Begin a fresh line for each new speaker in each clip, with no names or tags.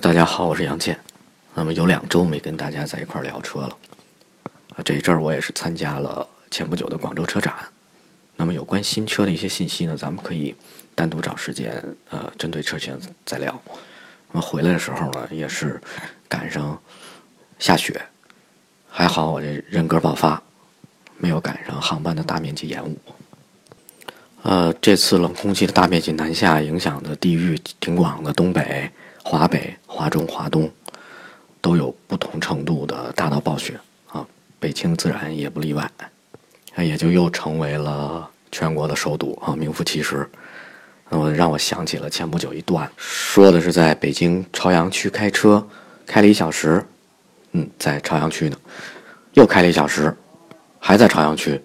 大家好，我是杨健。那么有两周没跟大家在一块聊车了啊，这一阵儿我也是参加了前不久的广州车展。那么有关新车的一些信息呢，咱们可以单独找时间呃，针对车型再聊。那么回来的时候呢，也是赶上下雪，还好我这人格爆发，没有赶上航班的大面积延误。呃，这次冷空气的大面积南下，影响的地域挺广的，东北。华北、华中、华东都有不同程度的大到暴雪啊，北京自然也不例外，那也就又成为了全国的首堵啊，名副其实。那么让我想起了前不久一段，说的是在北京朝阳区开车开了一小时，嗯，在朝阳区呢，又开了一小时，还在朝阳区，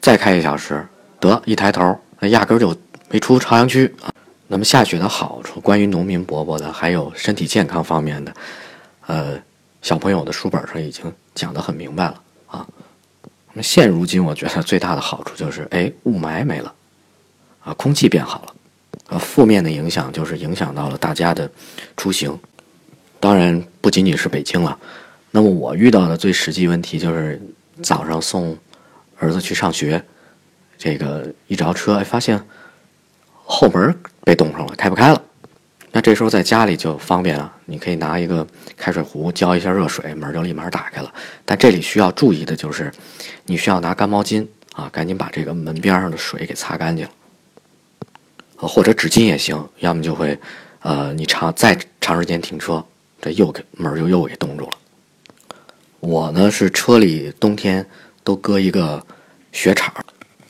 再开一小时，得一抬头，那压根就没出朝阳区啊。那么下雪的好处，关于农民伯伯的，还有身体健康方面的，呃，小朋友的书本上已经讲得很明白了啊。那么现如今，我觉得最大的好处就是，哎，雾霾没了，啊，空气变好了，呃，负面的影响就是影响到了大家的出行。当然，不仅仅是北京了。那么我遇到的最实际问题就是早上送儿子去上学，这个一着车，哎，发现。后门被冻上了，开不开了。那这时候在家里就方便了，你可以拿一个开水壶浇一下热水，门就立马打开了。但这里需要注意的就是，你需要拿干毛巾啊，赶紧把这个门边上的水给擦干净，或者纸巾也行。要么就会，呃，你长再长时间停车，这又给门就又给冻住了。我呢是车里冬天都搁一个雪铲，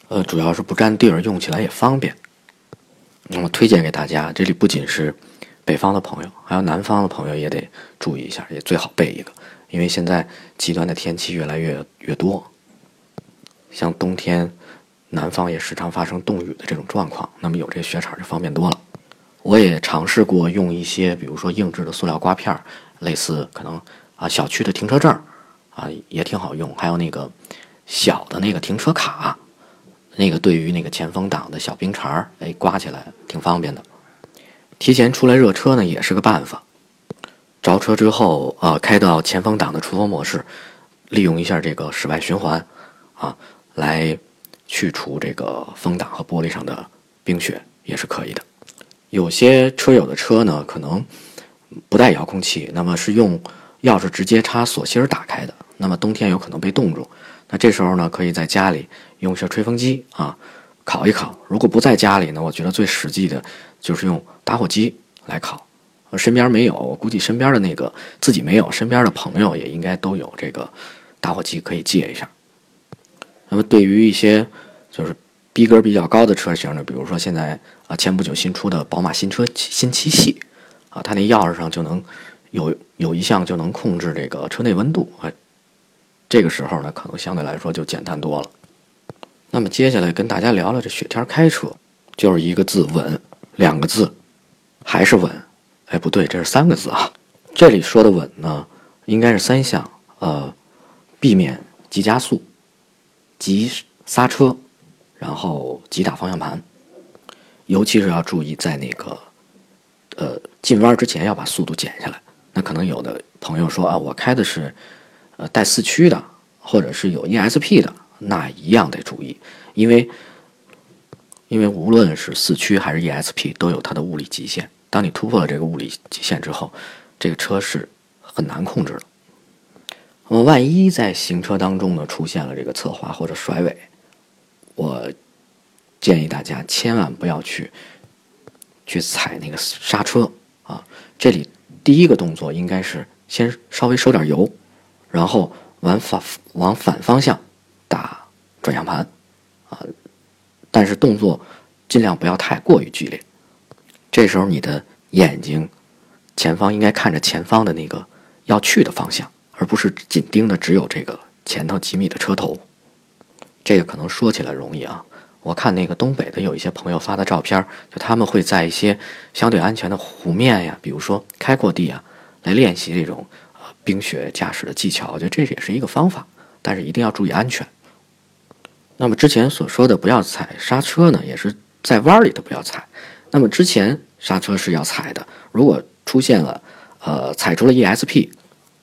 呃，主要是不占地儿，用起来也方便。那么推荐给大家，这里不仅是北方的朋友，还有南方的朋友也得注意一下，也最好备一个，因为现在极端的天气越来越越多，像冬天南方也时常发生冻雨的这种状况，那么有这个雪铲就方便多了。我也尝试过用一些，比如说硬质的塑料刮片儿，类似可能啊小区的停车证啊也挺好用，还有那个小的那个停车卡。那个对于那个前风挡的小冰碴儿，哎，刮起来挺方便的。提前出来热车呢，也是个办法。着车之后，啊，开到前风挡的出风模式，利用一下这个室外循环，啊，来去除这个风挡和玻璃上的冰雪也是可以的。有些车友的车呢，可能不带遥控器，那么是用钥匙直接插锁芯儿打开的，那么冬天有可能被冻住。那这时候呢，可以在家里用一下吹风机啊，烤一烤。如果不在家里呢，我觉得最实际的就是用打火机来烤。身边没有，我估计身边的那个自己没有，身边的朋友也应该都有这个打火机可以借一下。那么对于一些就是逼格比较高的车型呢，比如说现在啊前不久新出的宝马新车新七系啊，它那钥匙上就能有有一项就能控制这个车内温度啊。这个时候呢，可能相对来说就简单多了。那么接下来跟大家聊聊这雪天开车，就是一个字稳，两个字，还是稳。哎，不对，这是三个字啊。这里说的稳呢，应该是三项：呃，避免急加速、急刹车，然后急打方向盘。尤其是要注意在那个呃进弯之前要把速度减下来。那可能有的朋友说啊，我开的是。呃，带四驱的，或者是有 ESP 的，那一样得注意，因为，因为无论是四驱还是 ESP，都有它的物理极限。当你突破了这个物理极限之后，这个车是很难控制的。那么，万一在行车当中呢，出现了这个侧滑或者甩尾，我建议大家千万不要去去踩那个刹车啊！这里第一个动作应该是先稍微收点油。然后往反往反方向打转向盘，啊，但是动作尽量不要太过于剧烈。这时候你的眼睛前方应该看着前方的那个要去的方向，而不是紧盯的只有这个前头几米的车头。这个可能说起来容易啊，我看那个东北的有一些朋友发的照片，就他们会在一些相对安全的湖面呀，比如说开阔地啊，来练习这种。冰雪驾驶的技巧，我觉得这也是一个方法，但是一定要注意安全。那么之前所说的不要踩刹车呢，也是在弯里的不要踩。那么之前刹车是要踩的，如果出现了呃踩住了 ESP，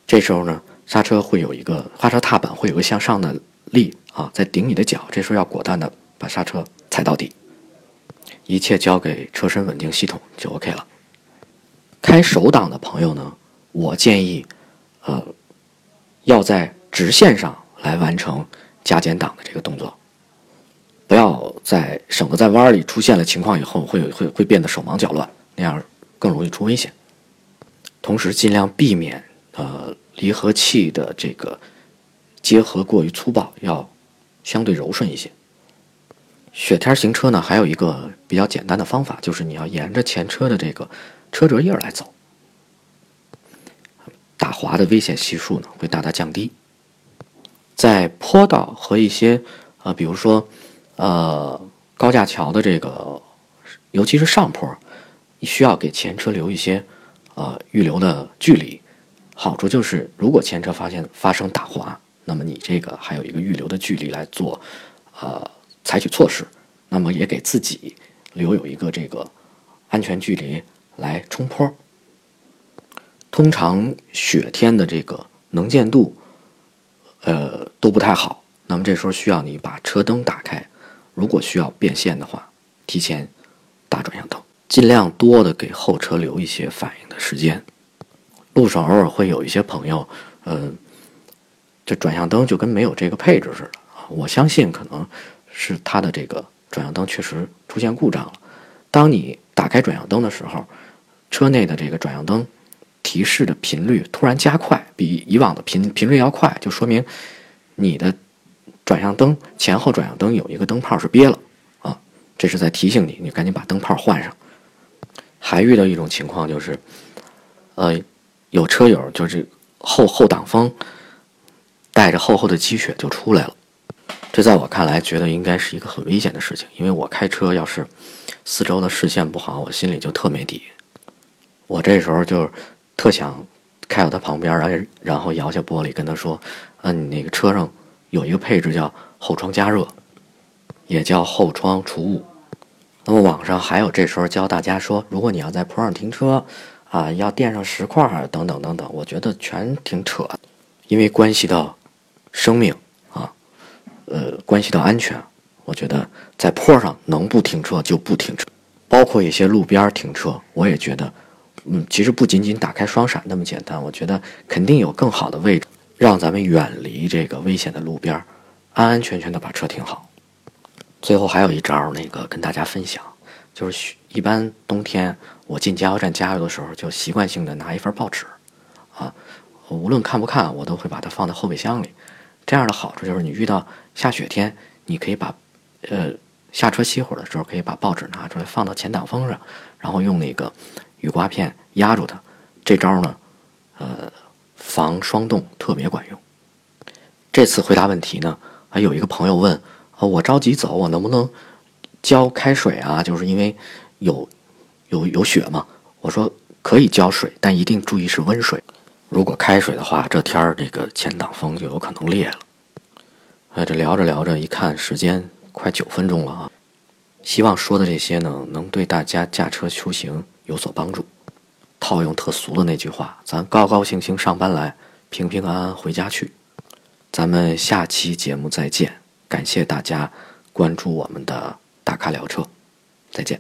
这时候呢刹车会有一个刹车踏板会有个向上的力啊，在顶你的脚，这时候要果断的把刹车踩到底，一切交给车身稳定系统就 OK 了。开手挡的朋友呢，我建议，呃，要在直线上来完成加减档的这个动作，不要在省得在弯里出现了情况以后会会会变得手忙脚乱，那样更容易出危险。同时尽量避免呃离合器的这个结合过于粗暴，要相对柔顺一些。雪天行车呢，还有一个比较简单的方法，就是你要沿着前车的这个。车辙印儿来走，打滑的危险系数呢会大大降低。在坡道和一些呃，比如说呃高架桥的这个，尤其是上坡，需要给前车留一些呃预留的距离。好处就是，如果前车发现发生打滑，那么你这个还有一个预留的距离来做呃采取措施，那么也给自己留有一个这个安全距离。来冲坡，通常雪天的这个能见度，呃都不太好。那么这时候需要你把车灯打开，如果需要变线的话，提前打转向灯，尽量多的给后车留一些反应的时间。路上偶尔会有一些朋友，呃，这转向灯就跟没有这个配置似的啊。我相信可能是它的这个转向灯确实出现故障了。当你打开转向灯的时候，车内的这个转向灯提示的频率突然加快，比以往的频频率要快，就说明你的转向灯前后转向灯有一个灯泡是憋了啊，这是在提醒你，你赶紧把灯泡换上。还遇到一种情况就是，呃，有车友就是后后挡风带着厚厚的积雪就出来了，这在我看来觉得应该是一个很危险的事情，因为我开车要是四周的视线不好，我心里就特没底。我这时候就特想开到他旁边，然后然后摇下玻璃跟他说：“嗯，你那个车上有一个配置叫后窗加热，也叫后窗除雾。那么网上还有这时候教大家说，如果你要在坡上停车，啊，要垫上石块等等等等。我觉得全挺扯，因为关系到生命啊，呃，关系到安全。我觉得在坡上能不停车就不停车，包括一些路边停车，我也觉得。”嗯，其实不仅仅打开双闪那么简单，我觉得肯定有更好的位置，让咱们远离这个危险的路边，安安全全的把车停好。最后还有一招，那个跟大家分享，就是一般冬天我进加油站加油的时候，就习惯性的拿一份报纸，啊，无论看不看，我都会把它放在后备箱里。这样的好处就是你遇到下雪天，你可以把，呃，下车熄火的时候可以把报纸拿出来放到前挡风上，然后用那个。雨刮片压住它，这招呢，呃，防霜冻特别管用。这次回答问题呢，还有一个朋友问：，啊我着急走，我能不能浇开水啊？就是因为有有有雪嘛。我说可以浇水，但一定注意是温水。如果开水的话，这天儿这个前挡风就有可能裂了。哎，这聊着聊着，一看时间快九分钟了啊！希望说的这些呢，能对大家驾车出行。有所帮助。套用特俗的那句话，咱高高兴兴上班来，平平安安回家去。咱们下期节目再见，感谢大家关注我们的大咖聊车，再见。